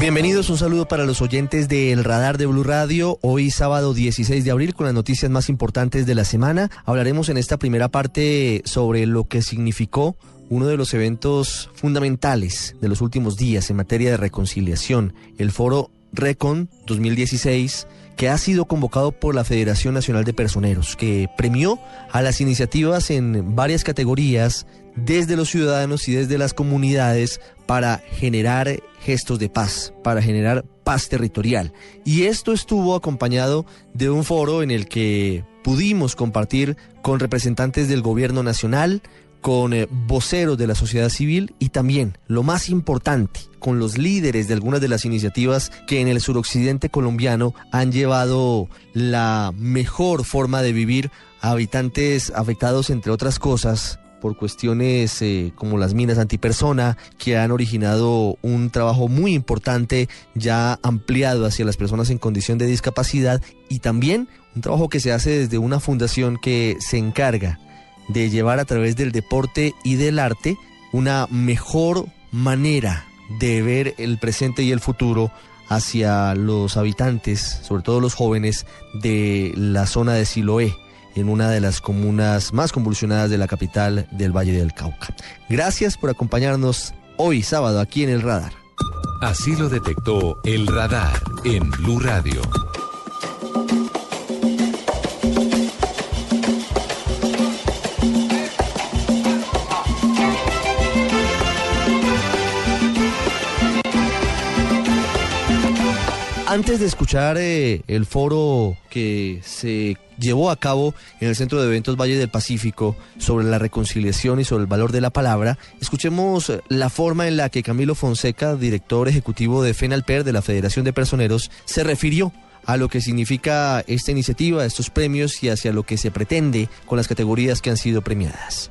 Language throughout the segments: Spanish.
Bienvenidos, un saludo para los oyentes del Radar de Blue Radio. Hoy sábado 16 de abril con las noticias más importantes de la semana. Hablaremos en esta primera parte sobre lo que significó uno de los eventos fundamentales de los últimos días en materia de reconciliación, el foro Recon 2016 que ha sido convocado por la Federación Nacional de Personeros, que premió a las iniciativas en varias categorías desde los ciudadanos y desde las comunidades para generar gestos de paz, para generar paz territorial. Y esto estuvo acompañado de un foro en el que pudimos compartir con representantes del gobierno nacional, con eh, voceros de la sociedad civil y también, lo más importante, con los líderes de algunas de las iniciativas que en el suroccidente colombiano han llevado la mejor forma de vivir a habitantes afectados, entre otras cosas, por cuestiones eh, como las minas antipersona, que han originado un trabajo muy importante ya ampliado hacia las personas en condición de discapacidad y también un trabajo que se hace desde una fundación que se encarga de llevar a través del deporte y del arte una mejor manera de ver el presente y el futuro hacia los habitantes, sobre todo los jóvenes, de la zona de Siloé, en una de las comunas más convulsionadas de la capital del Valle del Cauca. Gracias por acompañarnos hoy sábado aquí en el radar. Así lo detectó el radar en Blue Radio. Antes de escuchar eh, el foro que se llevó a cabo en el Centro de Eventos Valle del Pacífico sobre la reconciliación y sobre el valor de la palabra, escuchemos la forma en la que Camilo Fonseca, director ejecutivo de FENALPER de la Federación de Personeros, se refirió a lo que significa esta iniciativa, estos premios y hacia lo que se pretende con las categorías que han sido premiadas.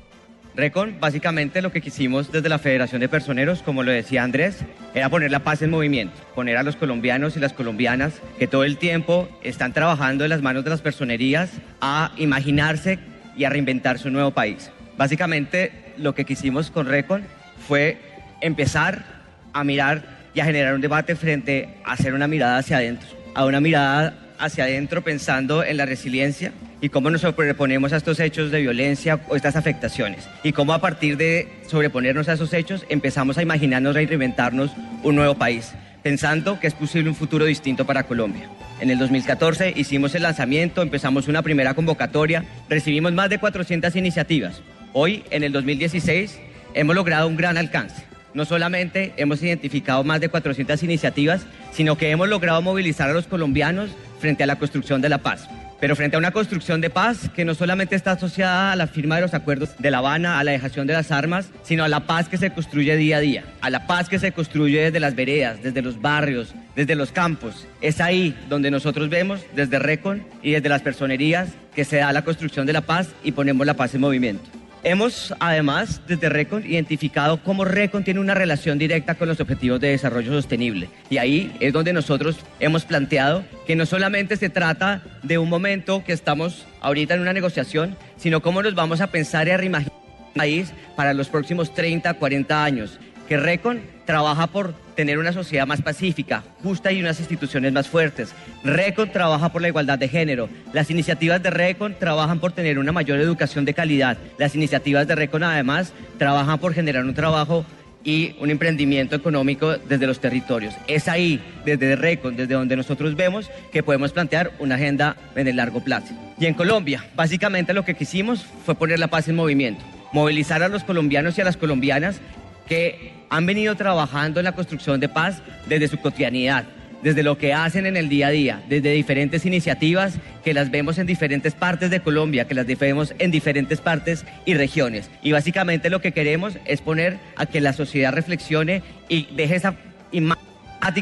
Recon, básicamente lo que quisimos desde la Federación de Personeros, como lo decía Andrés, era poner la paz en movimiento, poner a los colombianos y las colombianas que todo el tiempo están trabajando en las manos de las personerías a imaginarse y a reinventar su nuevo país. Básicamente lo que quisimos con Recon fue empezar a mirar y a generar un debate frente a hacer una mirada hacia adentro, a una mirada hacia adentro pensando en la resiliencia, y cómo nos sobreponemos a estos hechos de violencia o estas afectaciones y cómo a partir de sobreponernos a esos hechos empezamos a imaginarnos y reinventarnos un nuevo país, pensando que es posible un futuro distinto para Colombia. En el 2014 hicimos el lanzamiento, empezamos una primera convocatoria, recibimos más de 400 iniciativas. Hoy, en el 2016, hemos logrado un gran alcance. No solamente hemos identificado más de 400 iniciativas, sino que hemos logrado movilizar a los colombianos frente a la construcción de la paz pero frente a una construcción de paz que no solamente está asociada a la firma de los acuerdos de La Habana, a la dejación de las armas, sino a la paz que se construye día a día, a la paz que se construye desde las veredas, desde los barrios, desde los campos. Es ahí donde nosotros vemos, desde Recon y desde las personerías, que se da la construcción de la paz y ponemos la paz en movimiento. Hemos además desde RECON identificado cómo RECON tiene una relación directa con los objetivos de desarrollo sostenible. Y ahí es donde nosotros hemos planteado que no solamente se trata de un momento que estamos ahorita en una negociación, sino cómo nos vamos a pensar y a reimaginar el país para los próximos 30, 40 años. Que RECON trabaja por tener una sociedad más pacífica, justa y unas instituciones más fuertes. RECON trabaja por la igualdad de género. Las iniciativas de RECON trabajan por tener una mayor educación de calidad. Las iniciativas de RECON además trabajan por generar un trabajo y un emprendimiento económico desde los territorios. Es ahí, desde RECON, desde donde nosotros vemos que podemos plantear una agenda en el largo plazo. Y en Colombia, básicamente lo que quisimos fue poner la paz en movimiento, movilizar a los colombianos y a las colombianas que han venido trabajando en la construcción de paz desde su cotidianidad, desde lo que hacen en el día a día, desde diferentes iniciativas que las vemos en diferentes partes de Colombia, que las vemos en diferentes partes y regiones. Y básicamente lo que queremos es poner a que la sociedad reflexione y deje esa imagen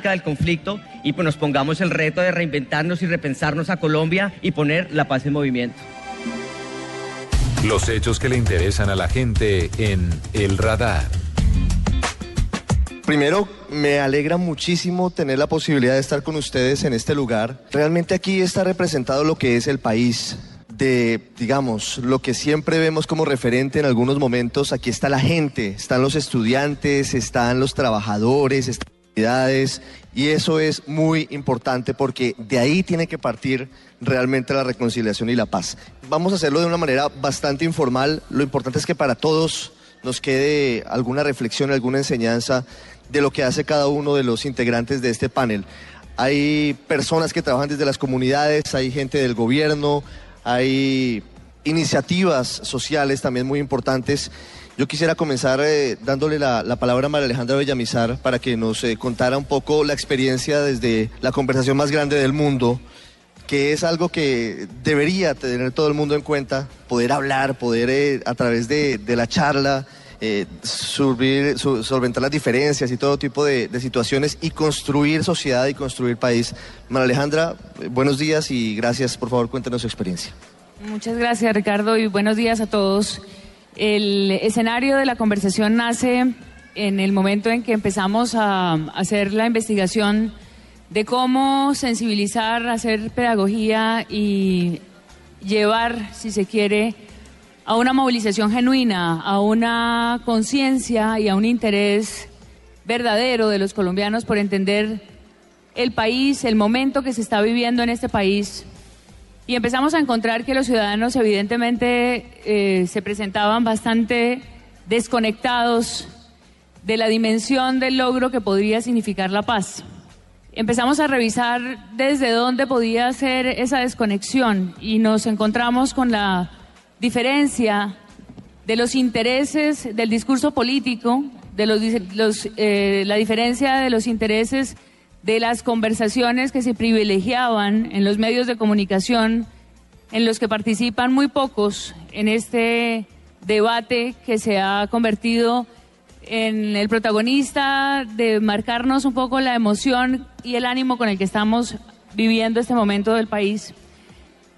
del conflicto y pues nos pongamos el reto de reinventarnos y repensarnos a Colombia y poner la paz en movimiento. Los hechos que le interesan a la gente en El Radar. Primero, me alegra muchísimo tener la posibilidad de estar con ustedes en este lugar. Realmente aquí está representado lo que es el país, de, digamos, lo que siempre vemos como referente en algunos momentos. Aquí está la gente, están los estudiantes, están los trabajadores, están las comunidades, y eso es muy importante porque de ahí tiene que partir realmente la reconciliación y la paz. Vamos a hacerlo de una manera bastante informal. Lo importante es que para todos nos quede alguna reflexión, alguna enseñanza de lo que hace cada uno de los integrantes de este panel. Hay personas que trabajan desde las comunidades, hay gente del gobierno, hay iniciativas sociales también muy importantes. Yo quisiera comenzar eh, dándole la, palabra a María Alejandra Bellamizar para que nos eh, contara un poco la experiencia desde la conversación más grande del mundo, que es algo que debería tener todo el mundo en cuenta, poder hablar, poder eh, a través de, de la charla eh, solventar las diferencias y todo tipo de, situaciones y construir sociedad y construir país. María Alejandra, eh, buenos días y gracias. Por favor, cuéntenos su experiencia. Muchas gracias, Ricardo, y buenos días a todos. El escenario de la conversación nace en el momento en que empezamos a hacer la investigación de cómo sensibilizar, hacer pedagogía y llevar, si se quiere, a una movilización genuina, a una conciencia y a un interés verdadero de los colombianos por entender el país, el momento que se está viviendo en este país. Y empezamos a encontrar que los ciudadanos evidentemente eh, se presentaban bastante desconectados de la dimensión del logro que podría significar la paz. Empezamos a revisar desde dónde podía ser esa desconexión y nos encontramos con la diferencia de los intereses del discurso político, de los, eh, la diferencia de los intereses de las conversaciones que se privilegiaban en los medios de comunicación, en los que participan muy pocos en este debate que se ha convertido en el protagonista de marcarnos un poco la emoción y el ánimo con el que estamos viviendo este momento del país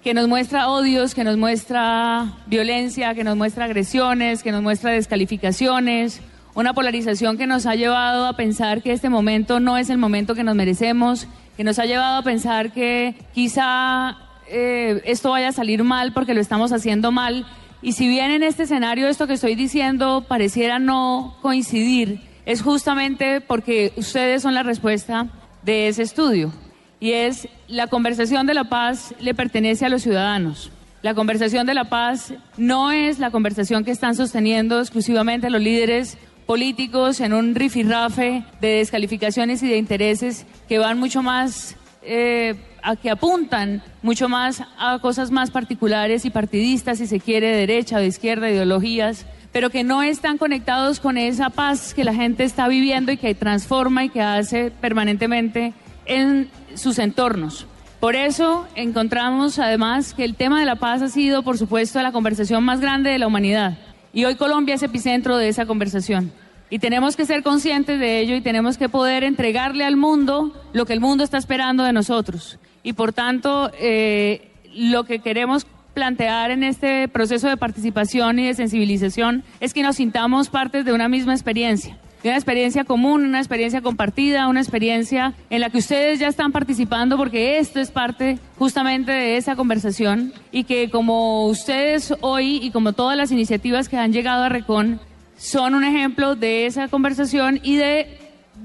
que nos muestra odios, que nos muestra violencia, que nos muestra agresiones, que nos muestra descalificaciones, una polarización que nos ha llevado a pensar que este momento no es el momento que nos merecemos, que nos ha llevado a pensar que quizá eh, esto vaya a salir mal porque lo estamos haciendo mal. Y si bien en este escenario esto que estoy diciendo pareciera no coincidir, es justamente porque ustedes son la respuesta de ese estudio y es la conversación de la paz le pertenece a los ciudadanos. La conversación de la paz no es la conversación que están sosteniendo exclusivamente los líderes políticos en un rifirrafe de descalificaciones y de intereses que van mucho más, eh, a que apuntan mucho más a cosas más particulares y partidistas, si se quiere, de derecha o de izquierda, ideologías, pero que no están conectados con esa paz que la gente está viviendo y que transforma y que hace permanentemente en sus entornos. Por eso encontramos además que el tema de la paz ha sido, por supuesto, la conversación más grande de la humanidad. Y hoy Colombia es epicentro de esa conversación. Y tenemos que ser conscientes de ello y tenemos que poder entregarle al mundo lo que el mundo está esperando de nosotros. Y por tanto, eh, lo que queremos plantear en este proceso de participación y de sensibilización es que nos sintamos partes de una misma experiencia de una experiencia común, una experiencia compartida, una experiencia en la que ustedes ya están participando porque esto es parte justamente de esa conversación y que como ustedes hoy y como todas las iniciativas que han llegado a Recon son un ejemplo de esa conversación y de,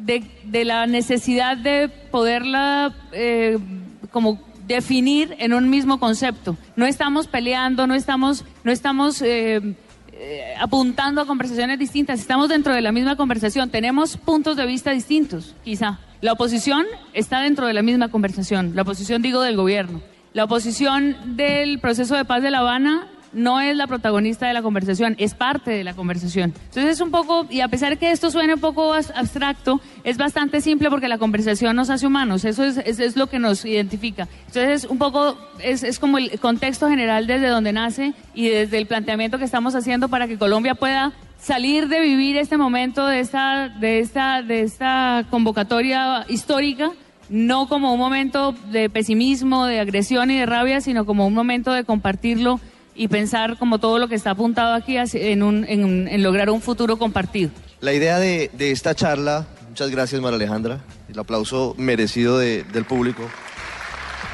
de, la necesidad de poderla eh, como definir en un mismo concepto. No estamos peleando, no estamos, no estamos eh, eh, apuntando a conversaciones distintas. Estamos dentro de la misma conversación. Tenemos puntos de vista distintos, quizá. La oposición está dentro de la misma conversación. La oposición, digo, del gobierno. La oposición del proceso de paz de La Habana no es la protagonista de la conversación, es parte de la conversación. Entonces es un poco, y a pesar de que esto suene un poco abstracto, es bastante simple porque la conversación nos hace humanos, eso es, es, lo que nos identifica. Entonces un poco, es, es como el contexto general desde donde nace y desde el planteamiento que estamos haciendo para que Colombia pueda salir de vivir este momento de esta, de esta, de esta convocatoria histórica no como un momento de pesimismo, de agresión y de rabia, sino como un momento de compartirlo y pensar como todo lo que está apuntado aquí en, un, en, lograr un futuro compartido. La idea de, esta charla, muchas gracias María Alejandra, el aplauso merecido del público.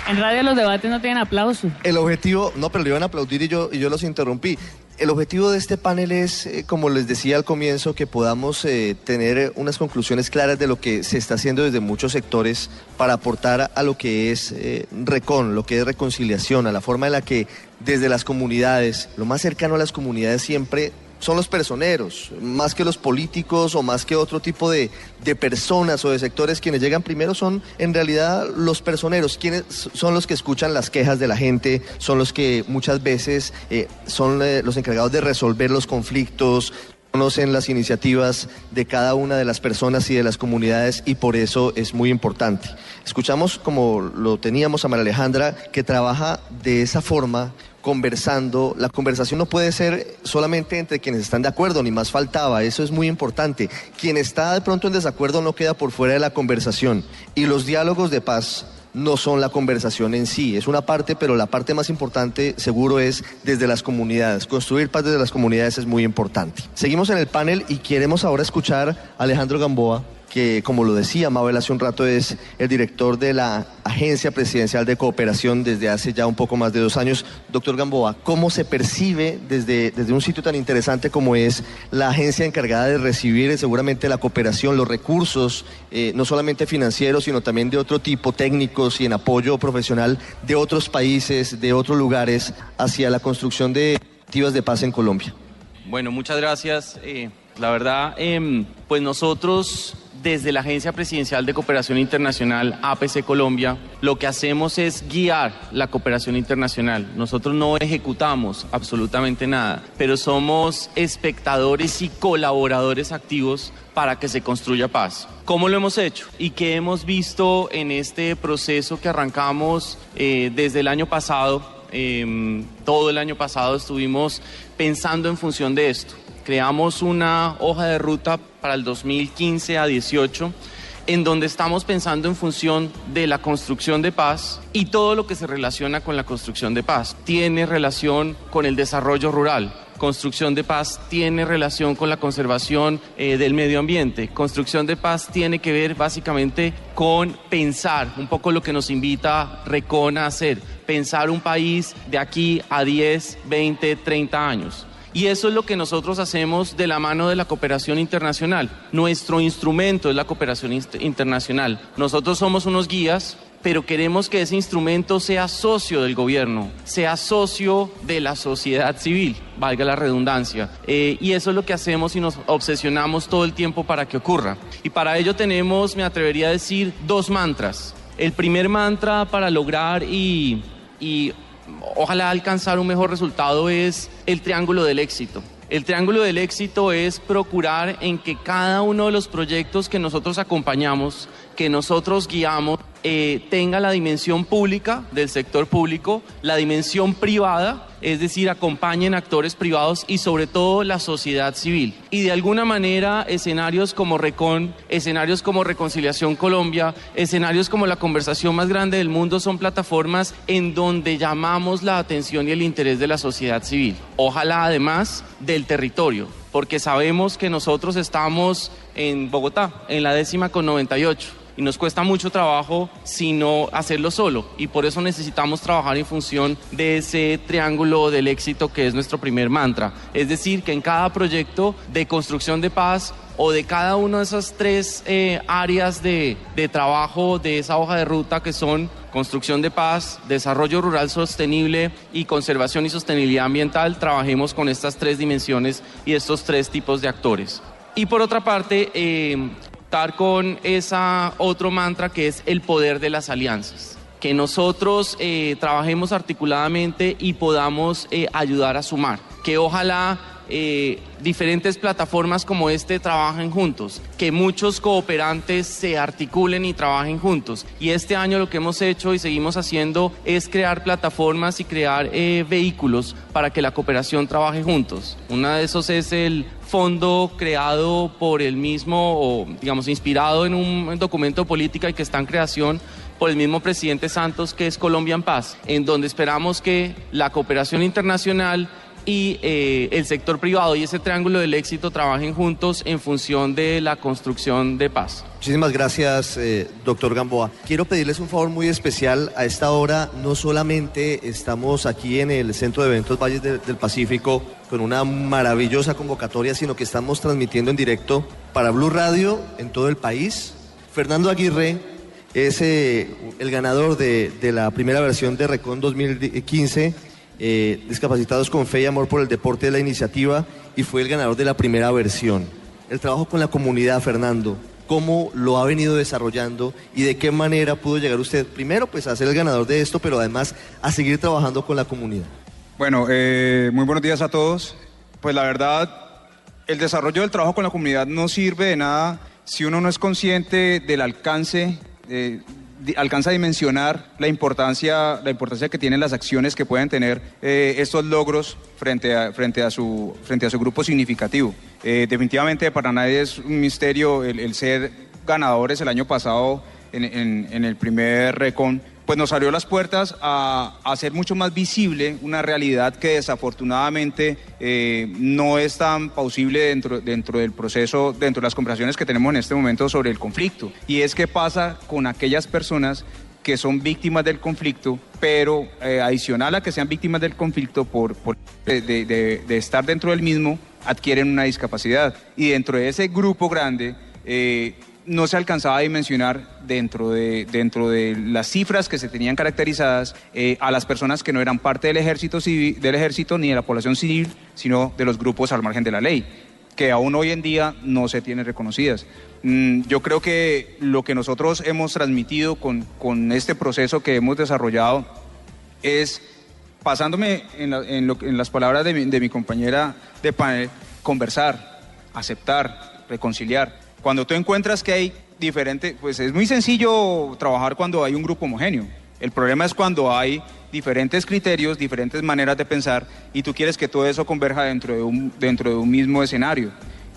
En radio los debates no tienen aplauso. El objetivo, no, pero le iban a aplaudir y yo, y yo los interrumpí el objetivo de este panel es, eh, como les decía al comienzo, que podamos eh, tener unas conclusiones claras de lo que se está haciendo desde muchos sectores para aportar a lo que es eh, recon, lo que es reconciliación, a la forma en la que desde las comunidades, lo más cercano a las comunidades siempre son los personeros, más que los políticos o más que otro tipo de, personas o de sectores quienes llegan primero son en realidad los personeros, quienes son los que escuchan las quejas de la gente, son los que muchas veces eh, son eh, los encargados de resolver los conflictos, conocen las iniciativas de cada una de las personas y de las comunidades y por eso es muy importante. Escuchamos como lo teníamos a María Alejandra que trabaja de esa forma conversando. La conversación no puede ser solamente entre quienes están de acuerdo, ni más faltaba, eso es muy importante. Quien está de pronto en desacuerdo no queda por fuera de la conversación. Y los diálogos de paz no son la conversación en sí, es una parte, pero la parte más importante seguro es desde las comunidades. Construir paz desde las comunidades es muy importante. Seguimos en el panel y queremos ahora escuchar a Alejandro Gamboa que como lo decía Mabel hace un rato es el director de la Agencia Presidencial de Cooperación desde hace ya un poco más de dos años. Doctor Gamboa, ¿cómo se percibe desde, desde un sitio tan interesante como es la agencia encargada de recibir seguramente la cooperación, los recursos, eh, no solamente financieros, sino también de otro tipo, técnicos y en apoyo profesional de otros países, de otros lugares, hacia la construcción de activas de paz en Colombia? Bueno, muchas gracias. Eh, la verdad, em, pues nosotros desde la Agencia Presidencial de Cooperación Internacional, APC Colombia, lo que hacemos es guiar la cooperación internacional. Nosotros no ejecutamos absolutamente nada, pero somos espectadores y colaboradores activos para que se construya paz. ¿Cómo lo hemos hecho? ¿Y qué hemos visto en este proceso que arrancamos eh, desde el año pasado? Em, todo el año pasado estuvimos pensando en función de esto creamos una hoja de ruta para el 2015 a 18 en donde estamos pensando en función de la construcción de paz y todo lo que se relaciona con la construcción de paz. Tiene relación con el desarrollo rural. Construcción de paz tiene relación con la conservación eh, del medio ambiente. Construcción de paz tiene que ver básicamente con pensar un poco lo que nos invita Recona a hacer. Pensar un país de aquí a 10, 20, 30 años. Y eso es lo que nosotros hacemos de la mano de la cooperación internacional. Nuestro instrumento es la cooperación internacional. Nosotros somos unos guías, pero queremos que ese instrumento sea socio del gobierno, sea socio de la sociedad civil, valga la redundancia. Eh, y eso es lo que hacemos y nos obsesionamos todo el tiempo para que ocurra. Y para ello tenemos, me atrevería a decir, dos mantras. El primer mantra para lograr y, y ojalá alcanzar un mejor resultado es el triángulo del éxito. El triángulo del éxito es procurar en que cada uno de los proyectos que nosotros acompañamos, que nosotros guiamos, eh, tenga la dimensión pública del sector público, la dimensión privada, es decir, acompañen actores privados y sobre todo la sociedad civil. Y de alguna manera escenarios como Recon, escenarios como Reconciliación Colombia, escenarios como la conversación más grande del mundo son plataformas en donde llamamos la atención y el interés de la sociedad civil. Ojalá además del territorio, porque sabemos que nosotros estamos en Bogotá, en la décima con 98 y nos cuesta mucho trabajo sino hacerlo solo y por eso necesitamos trabajar en función de ese triángulo del éxito que es nuestro primer mantra. Es decir, que en cada proyecto de construcción de paz o de cada una de esas tres eh, áreas de, de trabajo de esa hoja de ruta que son construcción de paz, desarrollo rural sostenible y conservación y sostenibilidad ambiental, trabajemos con estas tres dimensiones y estos tres tipos de actores. Y por otra parte, eh, con esa otro mantra que es el poder de las alianzas. Que nosotros eh, trabajemos articuladamente y podamos eh, ayudar a sumar, que ojalá eh, diferentes plataformas como este trabajen juntos, que muchos cooperantes se articulen y trabajen juntos. Y este año lo que hemos hecho y seguimos haciendo es crear plataformas y crear vehículos para que la cooperación trabaje juntos. Uno de esos es el fondo creado por el mismo, o digamos, inspirado en un documento político y que está en creación por el mismo presidente Santos, que es Colombia en Paz, en donde esperamos que la cooperación internacional y eh, el sector privado y ese triángulo del éxito trabajen juntos en función de la construcción de paz. Muchísimas gracias, eh, doctor Gamboa. Quiero pedirles un favor muy especial. A esta hora no solamente estamos aquí en el Centro de Eventos Valles del Pacífico con una maravillosa convocatoria, sino que estamos transmitiendo en directo para Blue Radio en todo el país. Fernando Aguirre, es eh, el ganador de, la primera versión de Recon 2015, eh, Discapacitados con Fe y Amor por el Deporte de la Iniciativa, y fue el ganador de la primera versión. El trabajo con la comunidad, Fernando, ¿cómo lo ha venido desarrollando y de qué manera pudo llegar usted, primero, pues a ser el ganador de esto, pero además a seguir trabajando con la comunidad? Bueno, eh, muy buenos días a todos. Pues la verdad, el desarrollo del trabajo con la comunidad no sirve de nada si uno no es consciente del alcance eh, alcanza a dimensionar la importancia, la importancia que tienen las acciones que pueden tener eh, estos logros frente a, frente, a su, frente a su grupo significativo. Eh, definitivamente para nadie es un misterio el, ser ganadores el año pasado en, en el primer Recon pues nos abrió las puertas a, hacer mucho más visible una realidad que desafortunadamente eh, no es tan pausible dentro, dentro del proceso, dentro de las conversaciones que tenemos en este momento sobre el conflicto. Y es qué pasa con aquellas personas que son víctimas del conflicto, pero eh, adicional a que sean víctimas del conflicto por, de, estar dentro del mismo, adquieren una discapacidad. Y dentro de ese grupo grande, eh, no se alcanzaba a dimensionar dentro de, dentro de las cifras que se tenían caracterizadas eh, a las personas que no eran parte del ejército, civil, del ejército ni de la población civil, sino de los grupos al margen de la ley, que aún hoy en día no se tienen reconocidas. Mm, yo creo que lo que nosotros hemos transmitido con, con este proceso que hemos desarrollado es, pasándome en, en las palabras de mi, de mi compañera de panel, conversar, aceptar, reconciliar cuando tú encuentras que hay diferentes, pues es muy sencillo trabajar cuando hay un grupo homogéneo. El problema es cuando hay diferentes criterios, diferentes maneras de pensar y tú quieres que todo eso converja dentro de un, dentro de un mismo escenario.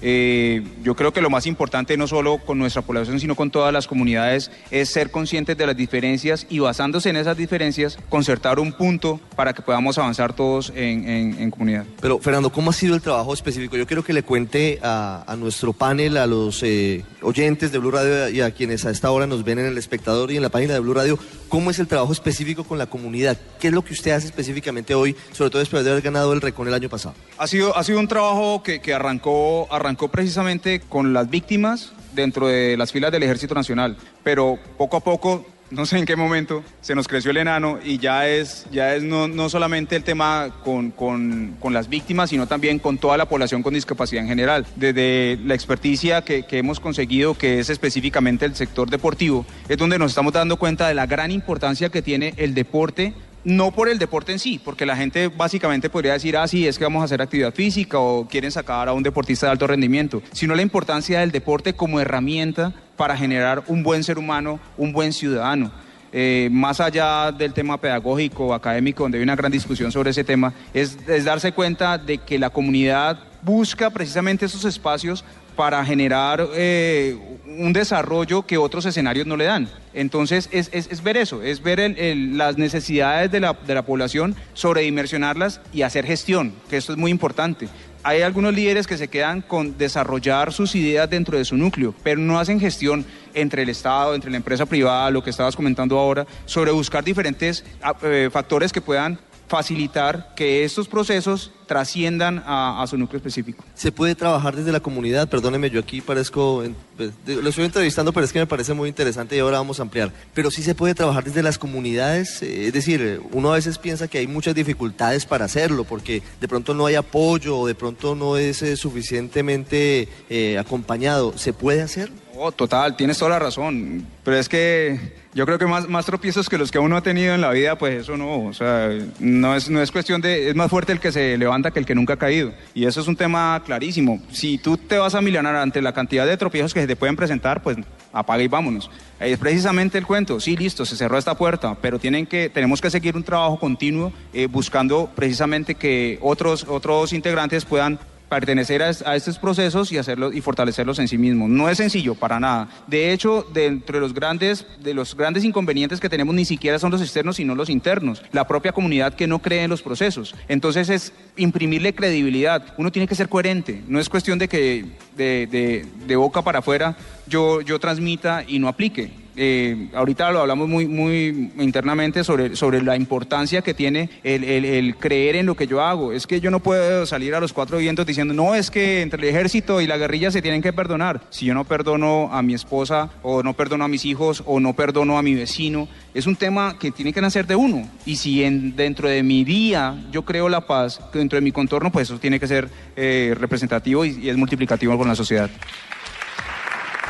Eh, yo creo que lo más importante, no solo con nuestra población, sino con todas las comunidades, es ser conscientes de las diferencias y basándose en esas diferencias, concertar un punto para que podamos avanzar todos en, comunidad. Pero, Fernando, ¿cómo ha sido el trabajo específico? Yo quiero que le cuente a, nuestro panel, a los eh, oyentes de Blue Radio y a quienes a esta hora nos ven en el espectador y en la página de Blue Radio, ¿cómo es el trabajo específico con la comunidad? ¿Qué es lo que usted hace específicamente hoy, sobre todo después de haber ganado el Recon el año pasado? Ha sido, ha sido un trabajo que, que arrancó, arrancó precisamente con las víctimas dentro de las filas del Ejército Nacional, pero poco a poco no sé en qué momento se nos creció el enano y ya es, ya es no, no solamente el tema con, con, con, las víctimas, sino también con toda la población con discapacidad en general. Desde la experticia que, que hemos conseguido, que es específicamente el sector deportivo, es donde nos estamos dando cuenta de la gran importancia que tiene el deporte no por el deporte en sí, porque la gente básicamente podría decir, ah, sí, es que vamos a hacer actividad física o quieren sacar a un deportista de alto rendimiento, sino la importancia del deporte como herramienta para generar un buen ser humano, un buen ciudadano. Eh, más allá del tema pedagógico académico, donde hay una gran discusión sobre ese tema, es darse cuenta de que la comunidad busca precisamente esos espacios para generar eh, un desarrollo que otros escenarios no le dan. Entonces, es, es, ver eso, es ver las necesidades de la, de la población, sobredimensionarlas y hacer gestión, que esto es muy importante. Hay algunos líderes que se quedan con desarrollar sus ideas dentro de su núcleo, pero no hacen gestión entre el Estado, entre la empresa privada, lo que estabas comentando ahora, sobre buscar diferentes ah, eh, factores que puedan facilitar que estos procesos trasciendan a, su núcleo específico. ¿Se puede trabajar desde la comunidad? Perdóneme, yo aquí parezco, pues, lo estoy entrevistando, pero es que me parece muy interesante y ahora vamos a ampliar. Pero sí se puede trabajar desde las comunidades, eh, es decir, uno a veces piensa que hay muchas dificultades para hacerlo, porque de pronto no hay apoyo o de pronto no es eh, suficientemente eh, acompañado. ¿Se puede hacer? Oh, total, tienes toda la razón. Pero es que yo creo que más, más tropiezos que los que uno ha tenido en la vida, pues eso no, o sea, no es, no es cuestión de, es más fuerte el que se levanta que el que nunca ha caído. Y eso es un tema clarísimo. Si tú te vas a milanar ante la cantidad de tropiezos que se te pueden presentar, pues apaga y vámonos. Es precisamente el cuento, sí, listo, se cerró esta puerta, pero tienen que, tenemos que seguir un trabajo continuo eh, buscando precisamente que otros, otros integrantes puedan pertenecer a, estos procesos y hacerlos y fortalecerlos en sí mismos. No es sencillo para nada. De hecho, de los grandes de los grandes inconvenientes que tenemos ni siquiera son los externos, sino los internos. La propia comunidad que no cree en los procesos. Entonces es imprimirle credibilidad. Uno tiene que ser coherente. No es cuestión de que de, de, de boca para afuera yo, yo transmita y no aplique. Eh, ahorita lo hablamos muy, muy internamente sobre, sobre la importancia que tiene el, el, creer en lo que yo hago. Es que yo no puedo salir a los cuatro vientos diciendo, no, es que entre el ejército y la guerrilla se tienen que perdonar. Si yo no perdono a mi esposa, o no perdono a mis hijos, o no perdono a mi vecino, es un tema que tiene que nacer de uno. Y si en, dentro de mi día yo creo la paz, dentro de mi contorno, pues eso tiene que ser eh, representativo y, y es multiplicativo con la sociedad.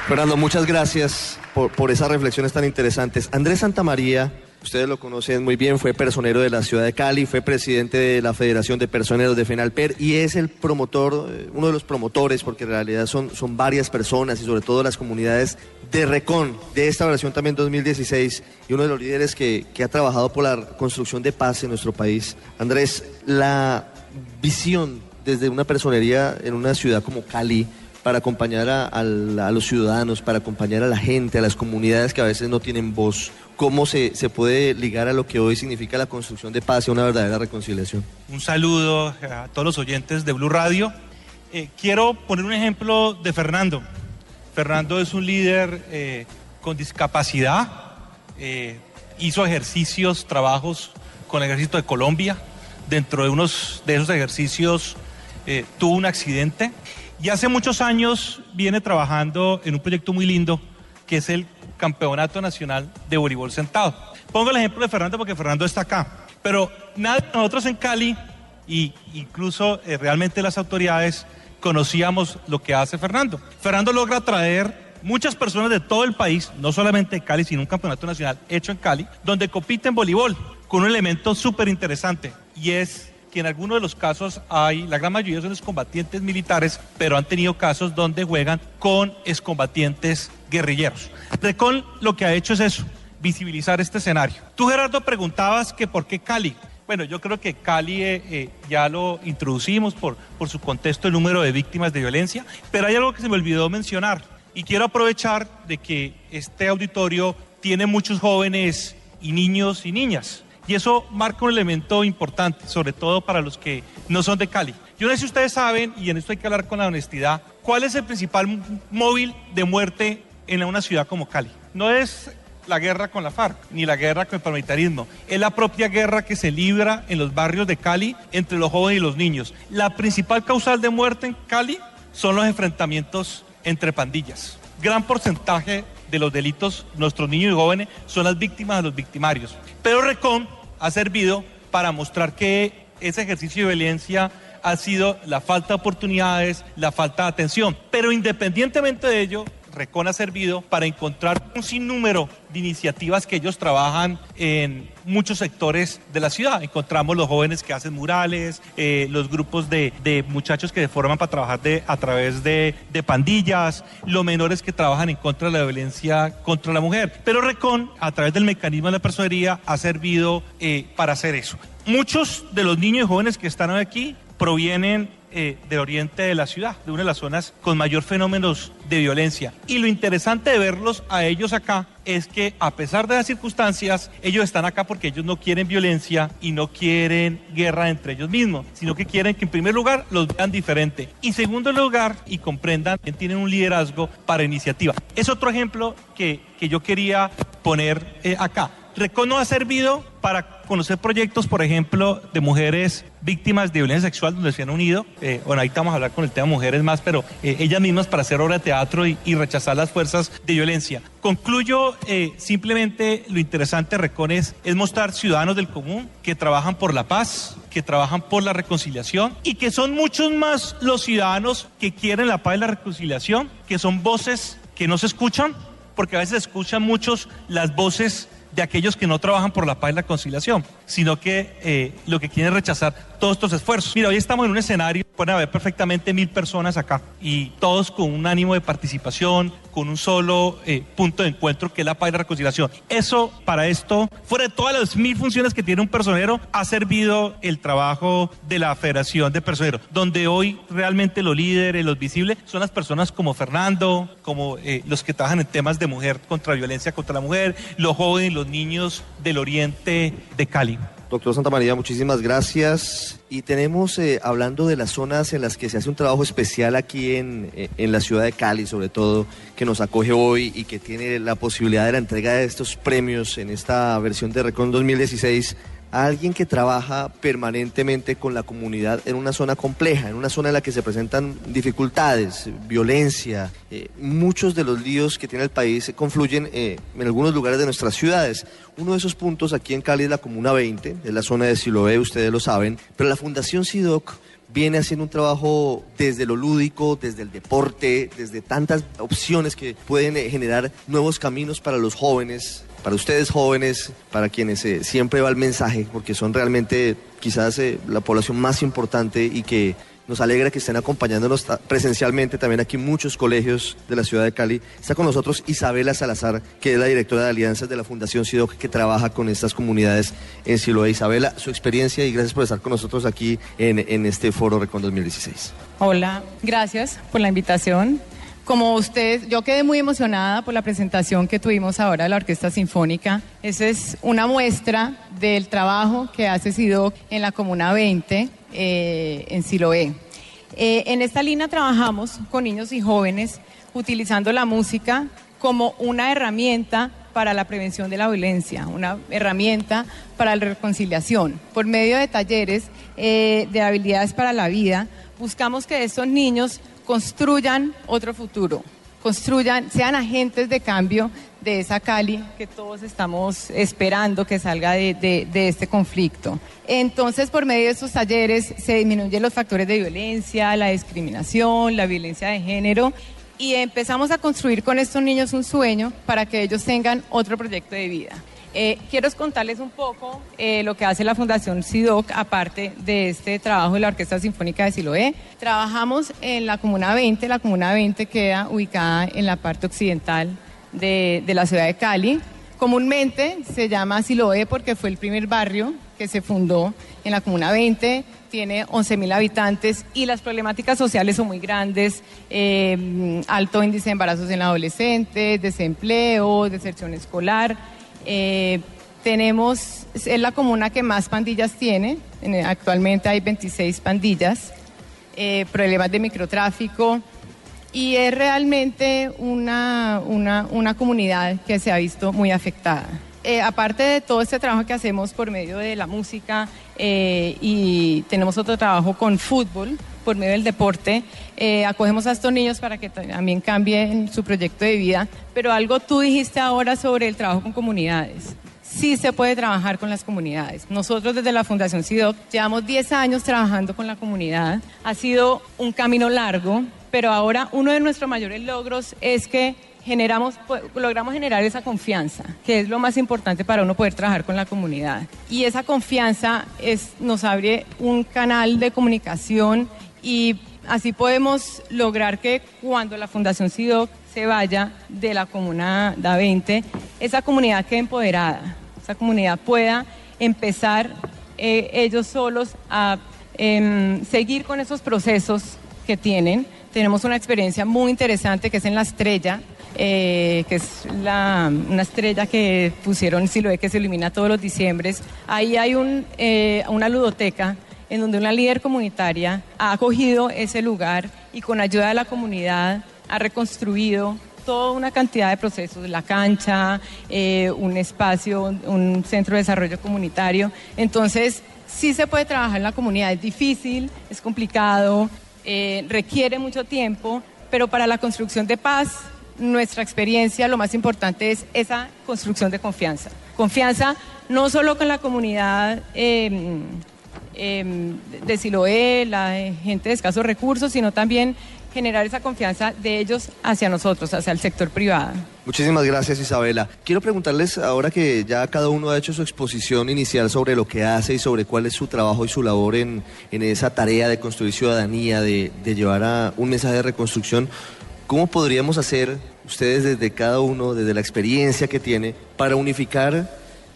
Fernando, muchas gracias por, por, esas reflexiones tan interesantes. Andrés Santamaría, ustedes lo conocen muy bien, fue personero de la ciudad de Cali, fue presidente de la Federación de Personeros de FENALPER y es el promotor, uno de los promotores, porque en realidad son, son varias personas y sobre todo las comunidades de Recon, de esta oración también 2016, y uno de los líderes que, que ha trabajado por la construcción de paz en nuestro país. Andrés, la visión desde una personería en una ciudad como Cali, para acompañar a, los ciudadanos, para acompañar a la gente, a las comunidades que a veces no tienen voz. ¿Cómo se, puede ligar a lo que hoy significa la construcción de paz y una verdadera reconciliación? Un saludo a todos los oyentes de Blue Radio. Eh, quiero poner un ejemplo de Fernando. Fernando es un líder eh, con discapacidad, eh, hizo ejercicios, trabajos con el ejército de Colombia. Dentro de unos de esos ejercicios eh, tuvo un accidente y hace muchos años viene trabajando en un proyecto muy lindo que es el Campeonato Nacional de Voleibol Sentado. Pongo el ejemplo de Fernando porque Fernando está acá, pero nadie nosotros en Cali y incluso eh, realmente las autoridades conocíamos lo que hace Fernando. Fernando logra traer muchas personas de todo el país, no solamente de Cali, sino un campeonato nacional hecho en Cali, donde compiten voleibol con un elemento súper interesante y es que en algunos de los casos hay, la gran mayoría son excombatientes militares, pero han tenido casos donde juegan con excombatientes guerrilleros. Recon lo que ha hecho es eso, visibilizar este escenario. Tú, Gerardo, preguntabas que por qué Cali. Bueno, yo creo que Cali eh, eh, ya lo introducimos por, por su contexto, el número de víctimas de violencia, pero hay algo que se me olvidó mencionar y quiero aprovechar de que este auditorio tiene muchos jóvenes y niños y niñas. Y eso marca un elemento importante, sobre todo para los que no son de Cali. Yo no sé si ustedes saben, y en esto hay que hablar con la honestidad, cuál es el principal móvil de muerte en una ciudad como Cali. No es la guerra con la FARC, ni la guerra con el paramilitarismo. Es la propia guerra que se libra en los barrios de Cali entre los jóvenes y los niños. La principal causal de muerte en Cali son los enfrentamientos entre pandillas. Gran porcentaje de los delitos, nuestros niños y jóvenes son las víctimas de los victimarios. Pero Recon ha servido para mostrar que ese ejercicio de violencia ha sido la falta de oportunidades, la falta de atención. Pero independientemente de ello, Recon ha servido para encontrar un sinnúmero de iniciativas que ellos trabajan en muchos sectores de la ciudad. Encontramos los jóvenes que hacen murales, eh, los grupos de, muchachos que se forman para trabajar a través de, de, pandillas, los menores que trabajan en contra de la violencia contra la mujer. Pero Recon, a través del mecanismo de la personería, ha servido eh, para hacer eso. Muchos de los niños y jóvenes que están aquí provienen eh, del oriente de la ciudad, de una de las zonas con mayor fenómenos de violencia. Y lo interesante de verlos a ellos acá es que a pesar de las circunstancias, ellos están acá porque ellos no quieren violencia y no quieren guerra entre ellos mismos, sino que quieren que en primer lugar los vean diferente y segundo lugar y comprendan que tienen un liderazgo para iniciativa. Es otro ejemplo que, que yo quería poner eh, acá. Recon nos ha servido para conocer proyectos, por ejemplo, de mujeres víctimas de violencia sexual donde se han unido. Eh, bueno, ahí vamos a hablar con el tema mujeres más, pero eh, ellas mismas para hacer obra de teatro y, y rechazar las fuerzas de violencia. Concluyo eh, simplemente lo interesante, Recon, es, mostrar ciudadanos del común que trabajan por la paz, que trabajan por la reconciliación y que son muchos más los ciudadanos que quieren la paz y la reconciliación, que son voces que no se escuchan, porque a veces escuchan muchos las voces de aquellos que no trabajan por la paz y la conciliación, sino que eh, lo que quieren es rechazar todos estos esfuerzos. Mira, hoy estamos en un escenario, pueden haber perfectamente mil personas acá y todos con un ánimo de participación, con un solo eh, punto de encuentro que es la paz y la reconciliación. Eso, para esto, fuera de todas las mil funciones que tiene un personero, ha servido el trabajo de la Federación de Personeros, donde hoy realmente los líderes, los visibles, son las personas como Fernando, como eh, los que trabajan en temas de mujer contra violencia contra la mujer, los jóvenes, los niños del oriente de Cali. Doctor Santa María, muchísimas gracias. Y tenemos, eh, hablando de las zonas en las que se hace un trabajo especial aquí en, eh, en la ciudad de Cali, sobre todo, que nos acoge hoy y que tiene la posibilidad de la entrega de estos premios en esta versión de Recon 2016, a alguien que trabaja permanentemente con la comunidad en una zona compleja, en una zona en la que se presentan dificultades, violencia, eh, muchos de los líos que tiene el país confluyen eh, en algunos lugares de nuestras ciudades. Uno de esos puntos aquí en Cali es la Comuna 20, es la zona de Siloé, ustedes lo saben, pero la Fundación SIDOC viene haciendo un trabajo desde lo lúdico, desde el deporte, desde tantas opciones que pueden eh, generar nuevos caminos para los jóvenes, para ustedes jóvenes, para quienes eh, siempre va el mensaje, porque son realmente quizás eh, la población más importante y que nos alegra que estén acompañándonos presencialmente también aquí muchos colegios de la ciudad de Cali. Está con nosotros Isabela Salazar, que es la directora de alianzas de la Fundación SIDOC, que trabaja con estas comunidades en Siloé. Isabela, su experiencia y gracias por estar con nosotros aquí en, en este foro Recon 2016. Hola, gracias por la invitación. Como ustedes, yo quedé muy emocionada por la presentación que tuvimos ahora de la Orquesta Sinfónica. Esa es una muestra del trabajo que hace SIDOC en la Comuna 20, eh, en Siloé. Eh, en esta línea trabajamos con niños y jóvenes utilizando la música como una herramienta para la prevención de la violencia, una herramienta para la reconciliación. Por medio de talleres eh, de habilidades para la vida, buscamos que estos niños construyan otro futuro, construyan, sean agentes de cambio de esa Cali que todos estamos esperando que salga de, de- este conflicto. Entonces, por medio de estos talleres se disminuyen los factores de violencia, la discriminación, la violencia de género y empezamos a construir con estos niños un sueño para que ellos tengan otro proyecto de vida. Eh, quiero contarles un poco eh, lo que hace la Fundación SIDOC, aparte de este trabajo de la Orquesta Sinfónica de Siloé. Trabajamos en la Comuna 20, la Comuna 20 queda ubicada en la parte occidental de, de la ciudad de Cali. Comúnmente se llama Siloé porque fue el primer barrio que se fundó en la Comuna 20, tiene 11.000 habitantes y las problemáticas sociales son muy grandes, eh, alto índice de embarazos en adolescentes, desempleo, deserción escolar. Eh, tenemos, es la comuna que más pandillas tiene, en- actualmente hay 26 pandillas, eh, problemas de microtráfico y es realmente una, una, una comunidad que se ha visto muy afectada. Eh, aparte de todo este trabajo que hacemos por medio de la música eh, y tenemos otro trabajo con fútbol, por medio del deporte, eh, acogemos a estos niños para que también cambien su proyecto de vida. Pero algo tú dijiste ahora sobre el trabajo con comunidades. Sí se puede trabajar con las comunidades. Nosotros desde la Fundación SIDOC llevamos 10 años trabajando con la comunidad. Ha sido un camino largo, pero ahora uno de nuestros mayores logros es que generamos, logramos generar esa confianza, que es lo más importante para uno poder trabajar con la comunidad. Y esa confianza es, nos abre un canal de comunicación y así podemos lograr que cuando la Fundación SIDOC se vaya de la comuna da 20, esa comunidad quede empoderada, esa comunidad pueda empezar eh, ellos solos a em, seguir con esos procesos que tienen. Tenemos una experiencia muy interesante que es en la estrella, eh, que es la- una estrella que pusieron Siloé que se ilumina todos los diciembres. Ahí hay un, eh, una ludoteca en donde una líder comunitaria ha acogido ese lugar y con ayuda de la comunidad ha reconstruido toda una cantidad de procesos, la cancha, eh, un espacio, un centro de desarrollo comunitario. Entonces, sí se puede trabajar en la comunidad, es difícil, es complicado, eh, requiere mucho tiempo, pero para la construcción de paz, nuestra experiencia, lo más importante es esa construcción de confianza. Confianza no solo con la comunidad eh, eh, de Siloé, la gente de escasos recursos, sino también generar esa confianza de ellos hacia nosotros, hacia el sector privado. Muchísimas gracias Isabela. Quiero preguntarles ahora que ya cada uno ha hecho su exposición inicial sobre lo que hace y sobre cuál es su trabajo y su labor en, en esa tarea de construir ciudadanía, de, de llevar a un mensaje de reconstrucción, ¿cómo podríamos hacer ustedes desde cada uno, desde la experiencia que tiene, para unificar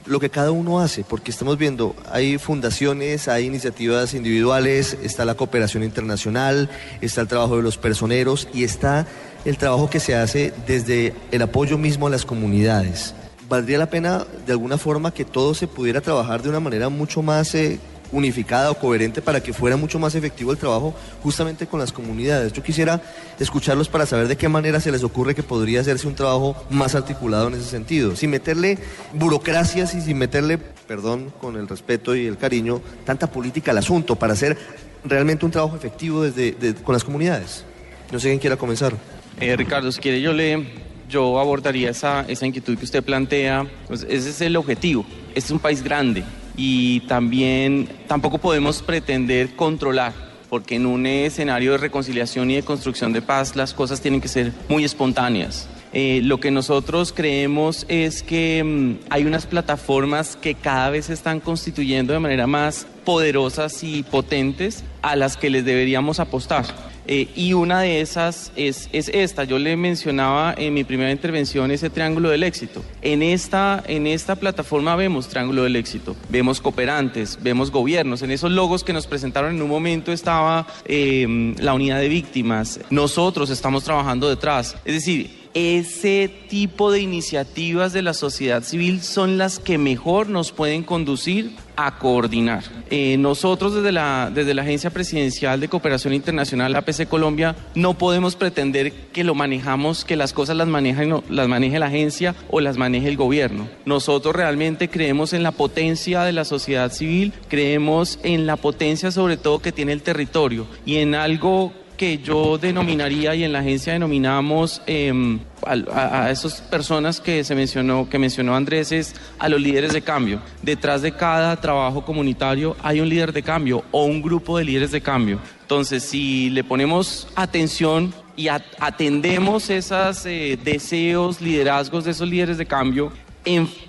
lo que cada uno hace, porque estamos viendo, hay fundaciones, hay iniciativas individuales, está la cooperación internacional, está el trabajo de los personeros y está el trabajo que se hace desde el apoyo mismo a las comunidades. ¿Valdría la pena de alguna forma que todo se pudiera trabajar de una manera mucho más eh, unificada o coherente para que fuera mucho más efectivo el trabajo justamente con las comunidades. Yo quisiera escucharlos para saber de qué manera se les ocurre que podría hacerse un trabajo más articulado en ese sentido, sin meterle burocracias y sin meterle, perdón, con el respeto y el cariño, tanta política al asunto para hacer realmente un trabajo efectivo desde, de, con las comunidades. No sé quién quiera comenzar. Eh, Ricardo, si quiere yo le yo abordaría esa, esa inquietud que usted plantea. Pues ese es el objetivo. Este es un país grande, y también tampoco podemos pretender controlar, porque en un escenario de reconciliación y de construcción de paz las cosas tienen que ser muy espontáneas. Eh, lo que nosotros creemos es que mm, hay unas plataformas que cada vez se están constituyendo de manera más poderosas y potentes a las que les deberíamos apostar. Eh, y una de esas es, es, esta. Yo le mencionaba en mi primera intervención ese triángulo del éxito. En esta, en esta plataforma vemos triángulo del éxito, vemos cooperantes, vemos gobiernos. En esos logos que nos presentaron en un momento estaba eh, la unidad de víctimas. Nosotros estamos trabajando detrás. Es decir, ese tipo de iniciativas de la sociedad civil son las que mejor nos pueden conducir a coordinar. Eh, nosotros desde la, desde la Agencia Presidencial de Cooperación Internacional, APC Colombia, no podemos pretender que lo manejamos, que las cosas las, las maneje la agencia o las maneje el gobierno. Nosotros realmente creemos en la potencia de la sociedad civil, creemos en la potencia sobre todo que tiene el territorio y en algo que yo denominaría y en la agencia denominamos eh, a, a, esas personas que se mencionó, que mencionó Andrés, es a los líderes de cambio. Detrás de cada trabajo comunitario hay un líder de cambio o un grupo de líderes de cambio. Entonces, si le ponemos atención y atendemos esos eh, deseos, liderazgos de esos líderes de cambio,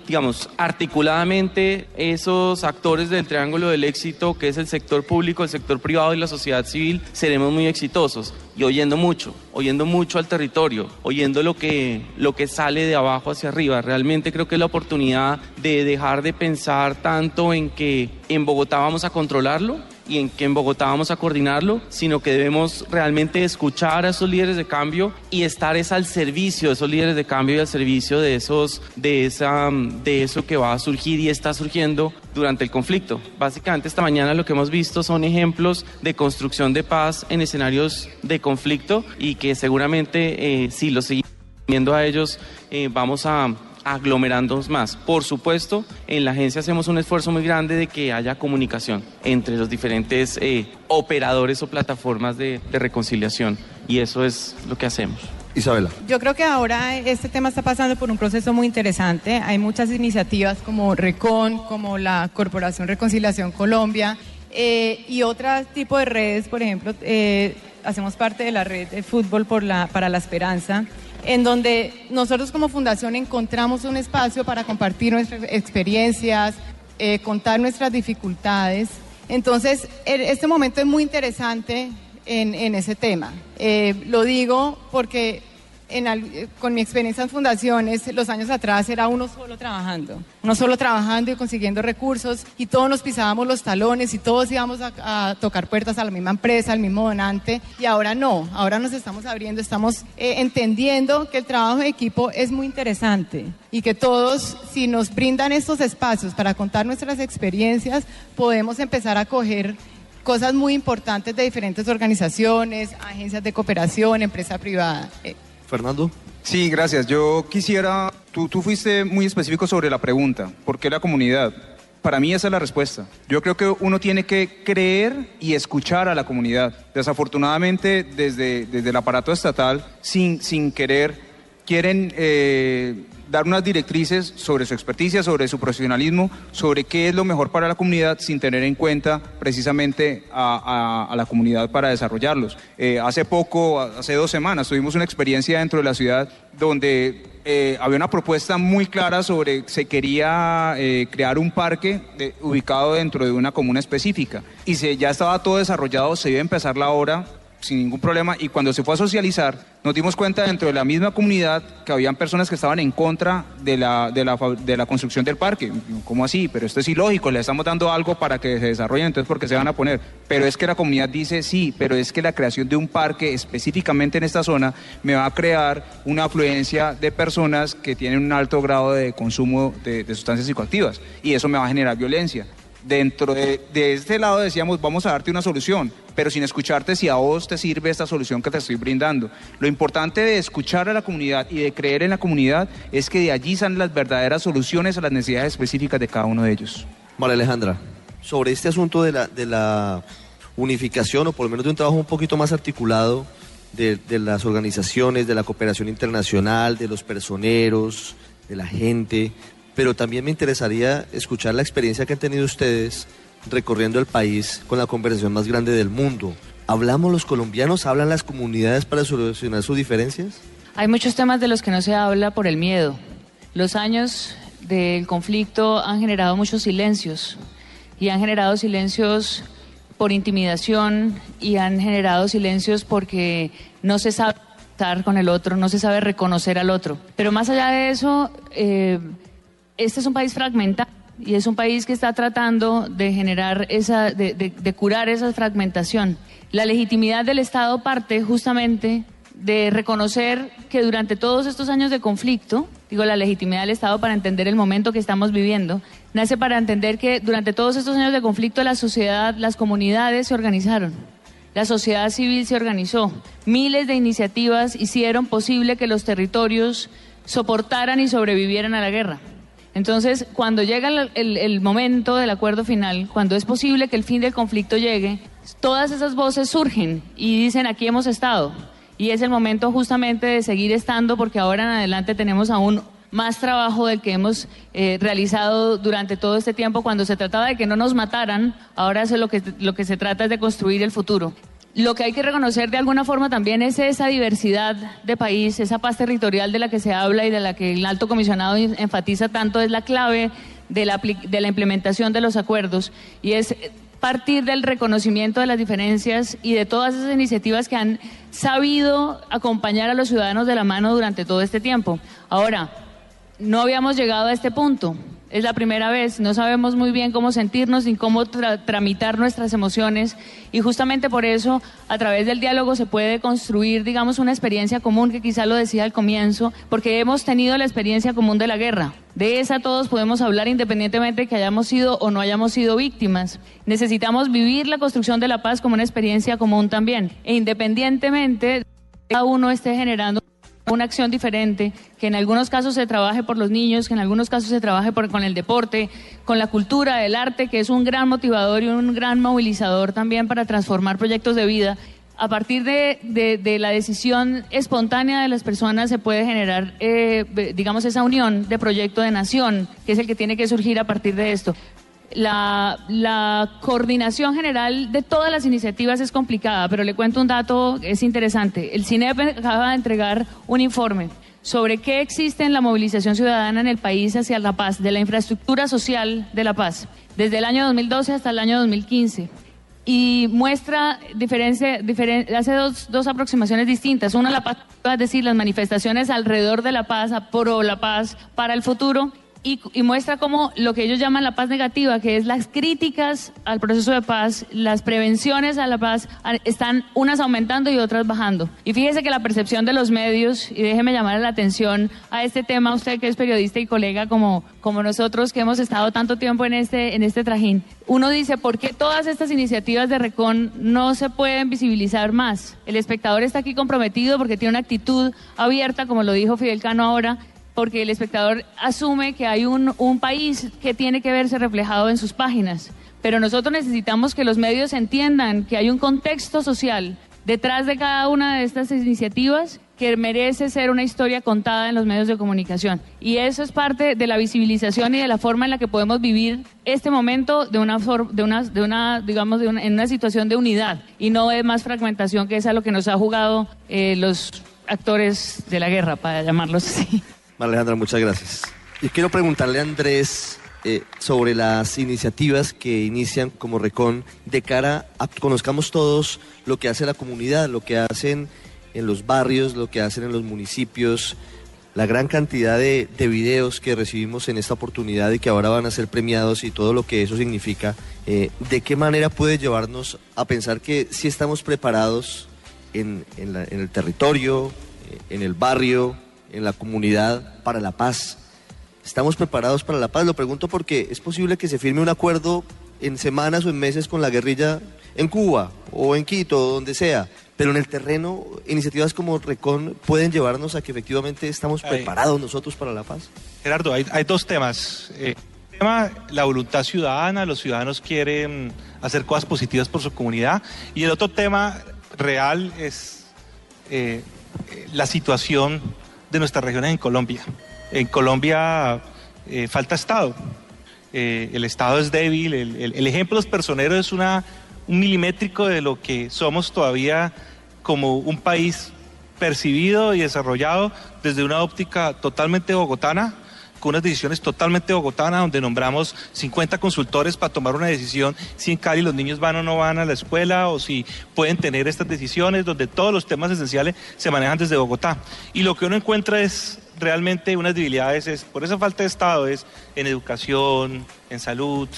digamos, articuladamente esos actores del triángulo del éxito, que es el sector público, el sector privado y la sociedad civil, seremos muy exitosos. Y oyendo mucho, oyendo mucho al territorio, oyendo lo que, lo que sale de abajo hacia arriba. Realmente creo que es la oportunidad de dejar de pensar tanto en que en Bogotá vamos a controlarlo y en que en Bogotá vamos a coordinarlo, sino que debemos realmente escuchar a esos líderes de cambio y estar es al servicio de esos líderes de cambio y al servicio de esos de esa de eso que va a surgir y está surgiendo durante el conflicto. Básicamente esta mañana lo que hemos visto son ejemplos de construcción de paz en escenarios de conflicto y que seguramente eh, si lo seguimos viendo a ellos eh, vamos a aglomerándonos más. Por supuesto, en la agencia hacemos un esfuerzo muy grande de que haya comunicación entre los diferentes eh, operadores o plataformas de, de reconciliación y eso es lo que hacemos. Isabela. Yo creo que ahora este tema está pasando por un proceso muy interesante. Hay muchas iniciativas como RECON, como la Corporación Reconciliación Colombia eh, y otros tipos de redes, por ejemplo, eh, hacemos parte de la red de fútbol por la, para la esperanza en donde nosotros como fundación encontramos un espacio para compartir nuestras experiencias, eh, contar nuestras dificultades. Entonces, este momento es muy interesante en, en ese tema. Eh, lo digo porque en, con mi experiencia en fundaciones, los años atrás era uno solo trabajando, uno solo trabajando y consiguiendo recursos y todos nos pisábamos los talones y todos íbamos a, a tocar puertas a la misma empresa, al mismo donante y ahora no, ahora nos estamos abriendo, estamos eh, entendiendo que el trabajo de equipo es muy interesante y que todos, si nos brindan estos espacios para contar nuestras experiencias, podemos empezar a coger cosas muy importantes de diferentes organizaciones, agencias de cooperación, empresa privada. Fernando. Sí, gracias. Yo quisiera, tú, tú fuiste muy específico sobre la pregunta, ¿por qué la comunidad? Para mí esa es la respuesta. Yo creo que uno tiene que creer y escuchar a la comunidad. Desafortunadamente, desde, desde el aparato estatal, sin, sin querer, quieren eh, dar unas directrices sobre su experticia, sobre su profesionalismo, sobre qué es lo mejor para la comunidad sin tener en cuenta precisamente a, la comunidad para desarrollarlos. Eh, hace poco, hace dos semanas, tuvimos una experiencia dentro de la ciudad donde eh, había una propuesta muy clara sobre se quería eh, crear un parque ubicado dentro de una comuna específica y se, ya estaba todo desarrollado, se iba a empezar la obra sin ningún problema y cuando se fue a socializar nos dimos cuenta dentro de la misma comunidad que habían personas que estaban en contra de la, de la, de la construcción del parque. ¿Cómo así? Pero esto es ilógico, le estamos dando algo para que se desarrollen, entonces ¿por qué se van a poner? Pero es que la comunidad dice sí, pero es que la creación de un parque específicamente en esta zona me va a crear una afluencia de personas que tienen un alto grado de consumo de, de sustancias psicoactivas y eso me va a generar violencia dentro de, de este lado decíamos, vamos a darte una solución, pero sin escucharte si a vos te sirve esta solución que te estoy brindando. Lo importante de escuchar a la comunidad y de creer en la comunidad es que de allí salen las verdaderas soluciones a las necesidades específicas de cada uno de ellos. María Alejandra, sobre este asunto de la, de la unificación o por lo menos de un trabajo un poquito más articulado de, de las organizaciones, de la cooperación internacional, de los personeros, de la gente, pero también me interesaría escuchar la experiencia que han tenido ustedes recorriendo el país con la conversación más grande del mundo. ¿Hablamos los colombianos? ¿Hablan las comunidades para solucionar sus diferencias? Hay muchos temas de los que no se habla por el miedo. Los años del conflicto han generado muchos silencios y han generado silencios por intimidación y han generado silencios porque no se sabe estar con el otro, no se sabe reconocer al otro. Pero más allá de eso, eh, este es un país fragmentado y es un país que está tratando de generar esa, de, curar esa fragmentación. La legitimidad del Estado parte justamente de reconocer que durante todos estos años de conflicto, digo la legitimidad del Estado para entender el momento que estamos viviendo, nace para entender que durante todos estos años de conflicto la sociedad, las comunidades se organizaron. La sociedad civil se organizó. Miles de iniciativas hicieron posible que los territorios soportaran y sobrevivieran a la guerra. Entonces, cuando llega el, el- momento del acuerdo final, cuando es posible que el fin del conflicto llegue, todas esas voces surgen y dicen aquí hemos estado. Y es el momento justamente de seguir estando porque ahora en adelante tenemos aún más trabajo del que hemos eh, realizado durante todo este tiempo cuando se trataba de que no nos mataran, ahora es lo que, lo que se trata es de construir el futuro. Lo que hay que reconocer de alguna forma también es esa diversidad de país, esa paz territorial de la que se habla y de la que el alto comisionado enfatiza tanto, es la clave de la, de la implementación de los acuerdos y es partir del reconocimiento de las diferencias y de todas esas iniciativas que han sabido acompañar a los ciudadanos de la mano durante todo este tiempo. Ahora, no habíamos llegado a este punto. Es la primera vez, no sabemos muy bien cómo sentirnos ni cómo tra- tramitar nuestras emociones y justamente por eso a través del diálogo se puede construir, digamos, una experiencia común que quizá lo decía al comienzo, porque hemos tenido la experiencia común de la guerra. De esa todos podemos hablar independientemente de que hayamos sido o no hayamos sido víctimas. Necesitamos vivir la construcción de la paz como una experiencia común también, e independientemente de que cada uno esté generando una acción diferente, que en algunos casos se trabaje por los niños, que en algunos casos se trabaje con el deporte, con la cultura, el arte, que es un gran motivador y un gran movilizador también para transformar proyectos de vida. A partir de, la decisión espontánea de las personas se puede generar, eh, digamos, esa unión de proyecto de nación, que es el que tiene que surgir a partir de esto. La, coordinación general de todas las iniciativas es complicada, pero le cuento un dato, es interesante. El CINEP acaba de entregar un informe sobre qué existe en la movilización ciudadana en el país hacia la paz, de la infraestructura social de la paz, desde el año 2012 hasta el año 2015 y muestra diferencia, diferen- hace dos, dos aproximaciones distintas. Una, la paz, es decir, las manifestaciones alrededor de la paz, pro la paz, para el futuro, y, muestra cómo lo que ellos llaman la paz negativa, que es las críticas al proceso de paz, las prevenciones a la paz, están unas aumentando y otras bajando. Y fíjese que la percepción de los medios, y déjeme llamar la atención a este tema, usted que es periodista y colega como, como nosotros que hemos estado tanto tiempo en este, en este trajín, uno dice, ¿por qué todas estas iniciativas de Recon no se pueden visibilizar más? El espectador está aquí comprometido porque tiene una actitud abierta, como lo dijo Fidel Cano ahora, porque el espectador asume que hay un, un país que tiene que verse reflejado en sus páginas. Pero nosotros necesitamos que los medios entiendan que hay un contexto social detrás de cada una de estas iniciativas que merece ser una historia contada en los medios de comunicación. Y eso es parte de la visibilización y de la forma en la que podemos vivir este momento de una, de una, de una digamos, de una, en una situación de unidad y no de más fragmentación, que es a lo que nos ha jugado eh, los actores de la guerra, para llamarlos así. Alejandra, muchas gracias. Y quiero preguntarle a Andrés eh, sobre las iniciativas que inician como Recon de cara a que conozcamos todos lo que hace la comunidad, lo que hacen en los barrios, lo que hacen en los municipios, la gran cantidad de, videos que recibimos en esta oportunidad y que ahora van a ser premiados y todo lo que eso significa, eh, ¿de qué manera puede llevarnos a pensar que si estamos preparados en, en el territorio, eh, en el barrio, en la comunidad para la paz. ¿Estamos preparados para la paz? Lo pregunto porque es posible que se firme un acuerdo en semanas o en meses con la guerrilla en Cuba o en Quito o donde sea, pero en el terreno iniciativas como Recon pueden llevarnos a que efectivamente estamos preparados nosotros para la paz. Gerardo, hay, dos temas. Eh, el tema, la voluntad ciudadana, los ciudadanos quieren hacer cosas positivas por su comunidad, y el otro tema real es eh, la situación de nuestras regiones en Colombia. En Colombia eh, falta Estado. Eh, el Estado es débil. El, ejemplo de los personeros es una, un milimétrico de lo que somos todavía como un país percibido y desarrollado desde una óptica totalmente bogotana con unas decisiones totalmente bogotanas, donde nombramos 50 consultores para tomar una decisión si en Cali los niños van o no van a la escuela o si pueden tener estas decisiones, donde todos los temas esenciales se manejan desde Bogotá. Y lo que uno encuentra es realmente unas debilidades, es, por esa falta de Estado, es en educación, en salud,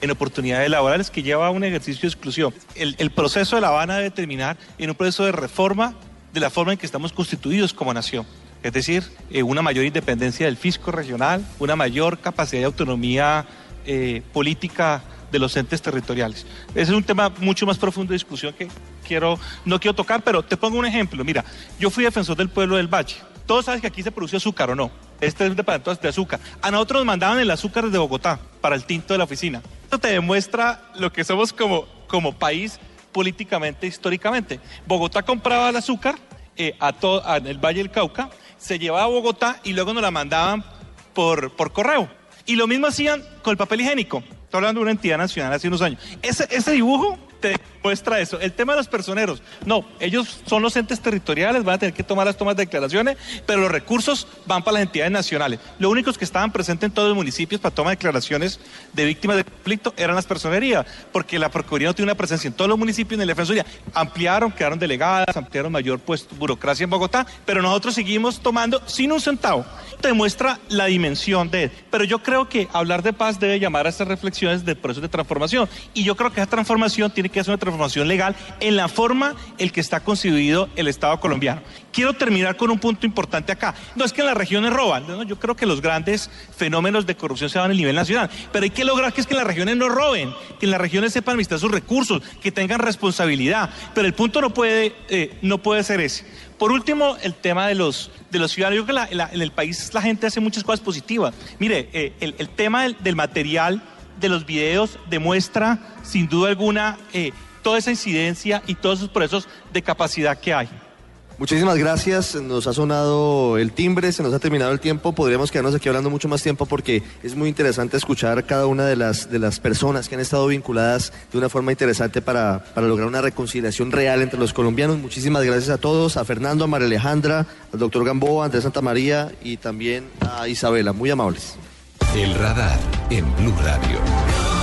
en oportunidades laborales, que lleva a un ejercicio de exclusión. El, el proceso de La Habana debe terminar en un proceso de reforma de la forma en que estamos constituidos como nación es decir, eh, una mayor independencia del fisco regional, una mayor capacidad de autonomía eh, política de los entes territoriales. Ese es un tema mucho más profundo de discusión que quiero, no quiero tocar, pero te pongo un ejemplo. Mira, yo fui defensor del pueblo del Valle. Todos saben que aquí se produce azúcar o no. Este es un departamento de azúcar. A nosotros nos mandaban el azúcar desde Bogotá para el tinto de la oficina. Esto te demuestra lo que somos como, como país políticamente, históricamente. Bogotá compraba el azúcar eh, a todo, en el Valle del Cauca se llevaba a Bogotá y luego nos la mandaban por, por correo. Y lo mismo hacían con el papel higiénico. Estoy hablando de una entidad nacional hace unos años. Ese, ese dibujo te muestra eso. El tema de los personeros, no, ellos son los entes territoriales, van a tener que tomar las tomas de declaraciones, pero los recursos van para las entidades nacionales. Los únicos que estaban presentes en todos los municipios para tomar declaraciones de víctimas de conflicto eran las personerías, porque la Procuraduría no tiene una presencia en todos los municipios en la Defensoría. Ampliaron, quedaron delegadas, ampliaron mayor pues, burocracia en Bogotá, pero nosotros seguimos tomando sin un centavo. Te demuestra la dimensión de él. Pero yo creo que hablar de paz debe llamar a estas reflexiones de proceso de transformación. Y yo creo que esa transformación tiene que ser una transformación legal en la forma en que está concebido el Estado colombiano. Quiero terminar con un punto importante acá. No es que en las regiones roban, yo creo que los grandes fenómenos de corrupción se dan a nivel nacional, pero hay que lograr que es que en las regiones no roben, que en las regiones sepan administrar sus recursos, que tengan responsabilidad, pero el punto no puede, eh, no puede ser ese. Por último, el tema de los, de los ciudadanos. Yo creo que en el país la gente hace muchas cosas positivas. Mire, eh, el, tema del, material de los videos demuestra, sin duda alguna, eh, toda esa incidencia y todos esos procesos de capacidad que hay. Muchísimas gracias, nos ha sonado el timbre, se nos ha terminado el tiempo, podríamos quedarnos aquí hablando mucho más tiempo porque es muy interesante escuchar cada una de las, de las personas que han estado vinculadas de una forma interesante para, para lograr una reconciliación real entre los colombianos. Muchísimas gracias a todos, a Fernando, a María Alejandra, al doctor Gamboa, a Andrés Santa María y también a Isabela, muy amables. El radar en Blue Radio.